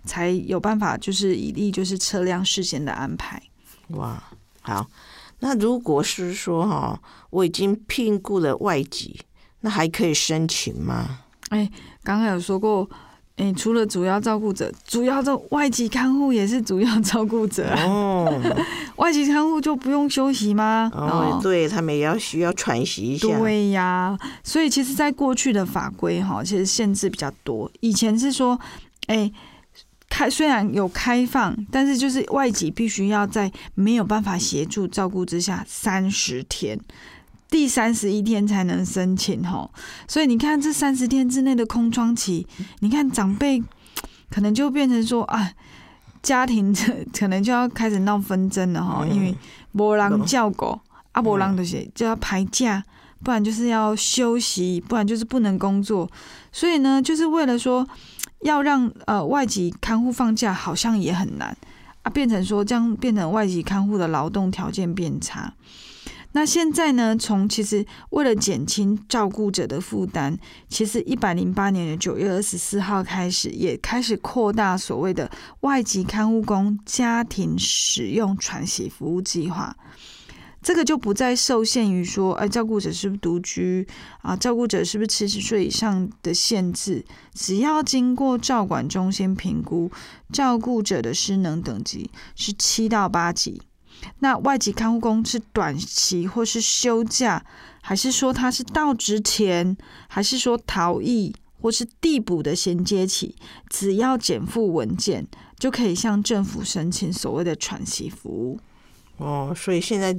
才有办法就是以利就是车辆事先的安排。哇，好。那如果是说哈，我已经聘雇了外籍，那还可以申请吗？刚刚有说过。诶，除了主要照顾者，主要的外籍看护也是主要照顾者啊。哦，外籍看护就不用休息吗？哦，对他们也要需要喘息一下。对呀，所以其实，在过去的法规哈，其实限制比较多。以前是说，哎，开虽然有开放，但是就是外籍必须要在没有办法协助照顾之下三十天，第三十一天才能申请吼。所以你看，这三十天之内的空窗期，你看长辈可能就变成说啊，家庭可能就要开始闹纷争了哈，嗯因为没人叫狗，啊，没人就是就要排假。不然就是要休息，不然就是不能工作。所以呢，就是为了说要让呃外籍看护放假，好像也很难啊，变成说这样变成外籍看护的劳动条件变差。那现在呢，从其实为了减轻照顾者的负担，其实一百零八年的九月二十四号开始，也开始扩大所谓的外籍看护工家庭使用喘息服务计划。这个就不再受限于说，哎，照顾者是不是独居啊？照顾者是不是七十岁以上的限制？只要经过照管中心评估，照顾者的失能等级是七到八级。那外籍看护工是短期或是休假，还是说他是到职前，还是说逃逸或是递补的衔接期？只要减负文件，就可以向政府申请所谓的喘息服务。哦，所以现在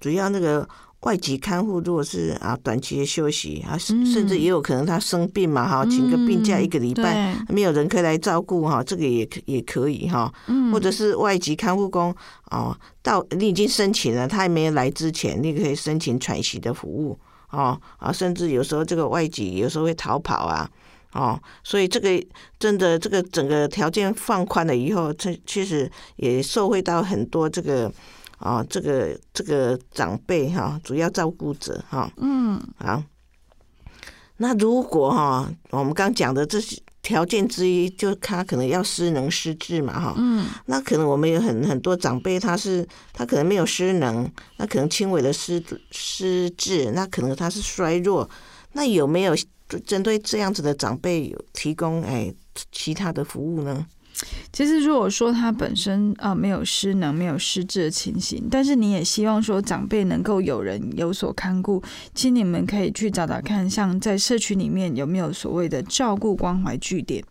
主要那个外籍看护如果是啊短期的休息啊，甚甚至也有可能他生病嘛哈，请个病假一个礼拜，对没有人可以来照顾哈，这个也可也可以哈，嗯或者是外籍看护工哦，到你已经申请了，他还没来之前，你可以申请喘息的服务哦啊，甚至有时候这个外籍有时候会逃跑啊。哦，所以这个真的，这个整个条件放宽了以后，这其实也受惠到很多这个啊、这个这个长辈哈、主要照顾者哈、嗯。好，那如果哈、我们刚讲的这些条件之一，就他可能要失能失智嘛哈、嗯。那可能我们有很很多长辈，他是他可能没有失能，那可能轻微的失失智，那可能他是衰弱，那有没有针对这样子的长辈有提供哎其他的服务呢？其实如果说他本身啊、没有失能、没有失智的情形，但是你也希望说长辈能够有人有所看顾，其实你们可以去找找看，像在社区里面有没有所谓的照顾关怀据点。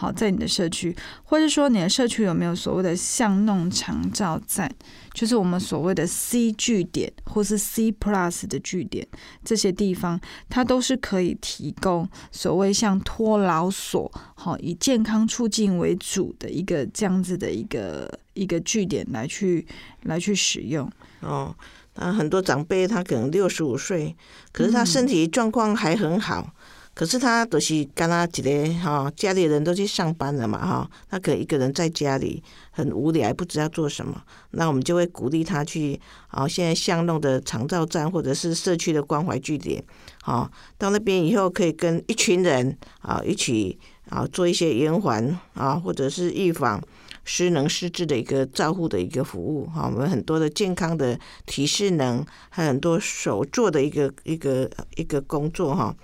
好，在你的社区，或者说你的社区有没有所谓的巷弄长照站，就是我们所谓的 C 据点或是 C Plus 的据点，这些地方它都是可以提供所谓像托老所，好以健康促进为主的一个这样子的一个一个据点来去来去使用。哦，那很多长辈他可能六十五岁，可是他身体状况还很好，可是他都是跟他一个哈、家里人都去上班了嘛哈、他可一个人在家里很无聊，不知道做什么，那我们就会鼓励他去啊、现在巷弄的长照站或者是社区的关怀据点，哈、到那边以后可以跟一群人啊、一起啊做一些延缓啊，或者是预防。失能失智的一个照护的一个服务哈，我们很多的健康的提示能，还有很多手做的一个一个一个工作哈，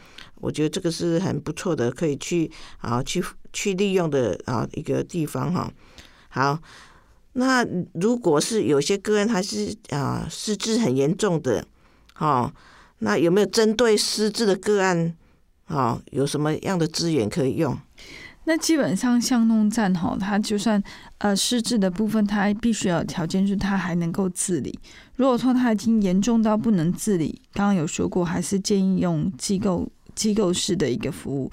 我觉得这个是很不错的，可以去啊去去利用的啊一个地方哈。好，那如果是有些个案他是啊失智很严重的，哦，那有没有针对失智的个案，哦，有什么样的资源可以用？那基本上巷弄站哈，它就算呃失智的部分，它必须要条件，是它还能够自理。如果说它已经严重到不能自理，刚刚有说过，还是建议用机构机构式的一个服务。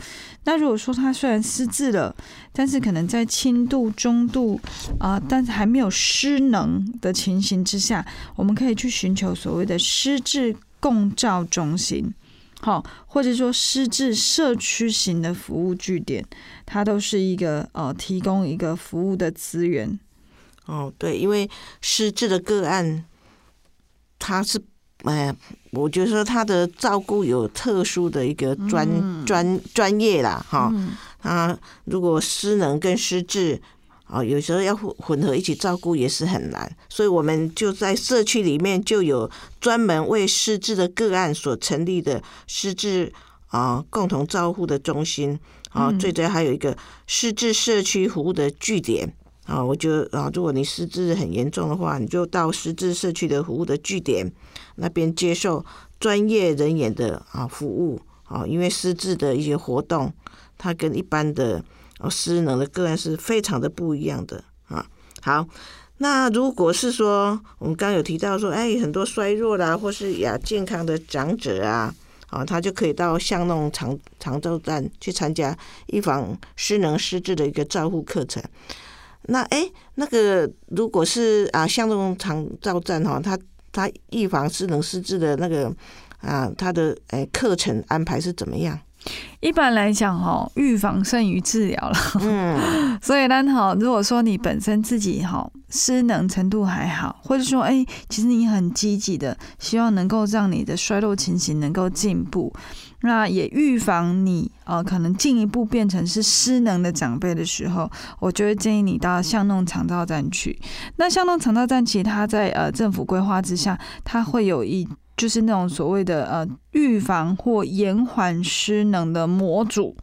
那如果说他虽然失智了，但是可能在轻度、中度啊、但是还没有失能的情形之下，我们可以去寻求所谓的失智共照中心。好，或者说失智社区型的服务据点，它都是一个呃提供一个服务的资源。哦，对，因为失智的个案，他是，哎、我觉得说他的照顾有特殊的一个专专专业啦，哈、嗯啊，如果失能跟失智，啊，有时候要混混合一起照顾也是很难，所以我们就在社区里面就有专门为失智的个案所成立的失智啊共同照护的中心啊，嗯最主要还有一个失智社区服务的据点。啊，我觉得啊，如果你失智很严重的话，你就到失智社区的服务的据点那边接受专业人员的啊服务啊，因为失智的一些活动，它跟一般的哦失能的个案是非常的不一样的啊。好，那如果是说我们刚有提到说，哎，很多衰弱啦或是亚健康的长者啊。啊，他就可以到巷弄长长照站去参加预防失能失智的一个照护课程。那哎，那个如果是啊，像这种长照站哈，它它预防失能失智的那个啊，它的哎课程安排是怎么样？一般来讲，哈，预防胜于治疗了。嗯，所以呢，哈，如果说你本身自己哈失能程度还好，或者说，哎，其实你很积极的，希望能够让你的衰弱情形能够进步，那也预防你呃可能进一步变成是失能的长辈的时候，我就会建议你到巷弄长照站去。那巷弄长照站其实它在呃政府规划之下，它会有一就是那种所谓的呃预防或延缓失能的模组。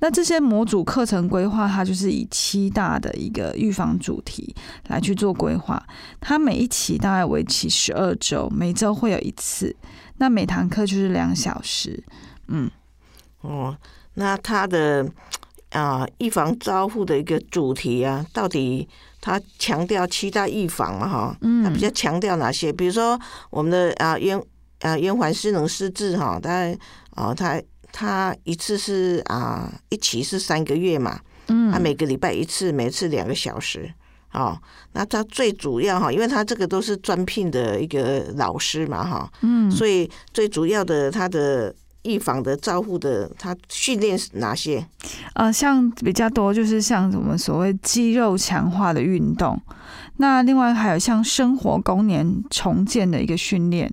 那这些模组课程规划，它就是以七大的一个预防主题来去做规划。它每一期大概为期十二周，每周会有一次。那每堂课就是两小时。嗯，哦，那他的啊预防招呼的一个主题啊，到底他强调七大预防嘛哈？嗯他比较强调哪些？比如说我们的啊冤啊冤环失能失智哈，大概哦，他他一次是啊一期是三个月嘛，嗯他每个礼拜一次，每次两个小时。哦，那他最主要哈，因为他这个都是专聘的一个老师嘛哈，嗯，所以最主要的他的预防的照护的，他训练是哪些？呃，像比较多就是像我们所谓肌肉强化的运动，那另外还有像生活功能重建的一个训练，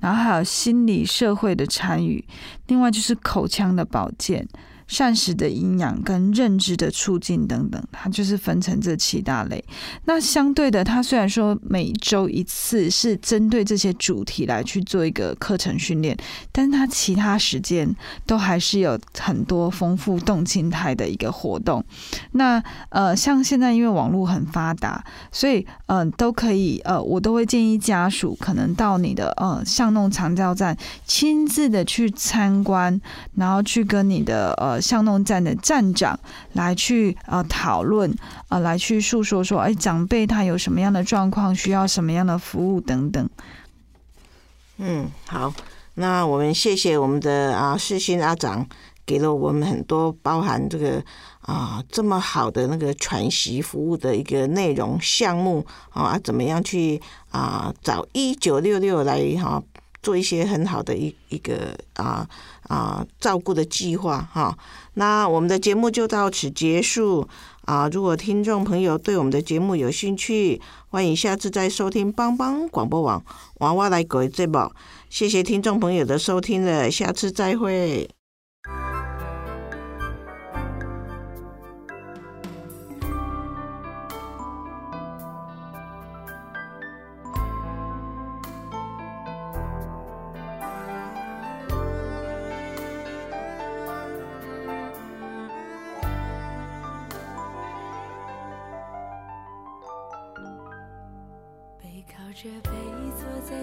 然后还有心理社会的参与，另外就是口腔的保健。膳食的营养跟认知的促进等等，它就是分成这七大类。那相对的，它虽然说每周一次是针对这些主题来去做一个课程训练，但是它其他时间都还是有很多丰富动静态的一个活动。那呃，像现在因为网络很发达，所以嗯、都可以呃，我都会建议家属可能到你的呃巷弄长教站亲自的去参观，然后去跟你的呃巷弄站的站长来去呃讨论，呃来去诉说说，哎，长辈他有什么样的状况，需要什么样的服务等等。嗯，好，那我们谢谢我们的啊世新阿长，给了我们很多包含这个啊这么好的那个传习服务的一个内容项目啊，怎么样去啊找一九六六来哈、做一些很好的一一个啊啊照顾的计划哈、那我们的节目就到此结束啊！如果听众朋友对我们的节目有兴趣，欢迎下次再收听帮帮广播网娃娃来狗的节目。谢谢听众朋友的收听了，下次再会。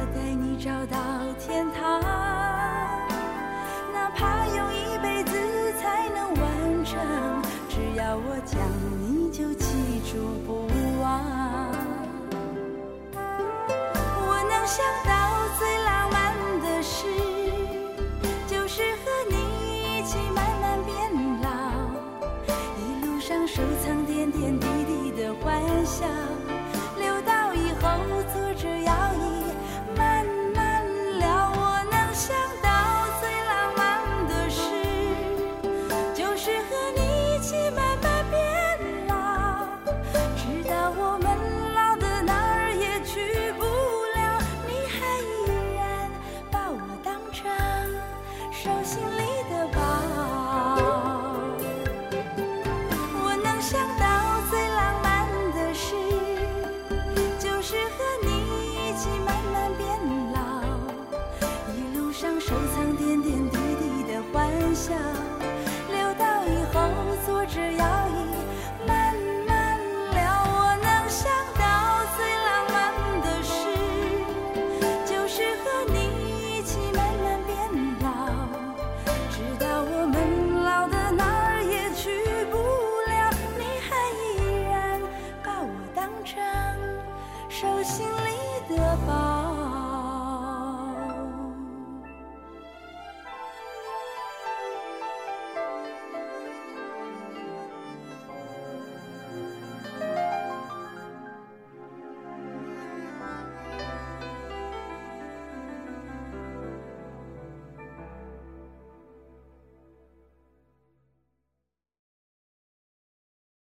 我带你找到天堂。哪怕用一辈子才能完成，只要我讲，你就记住不忘。我能想到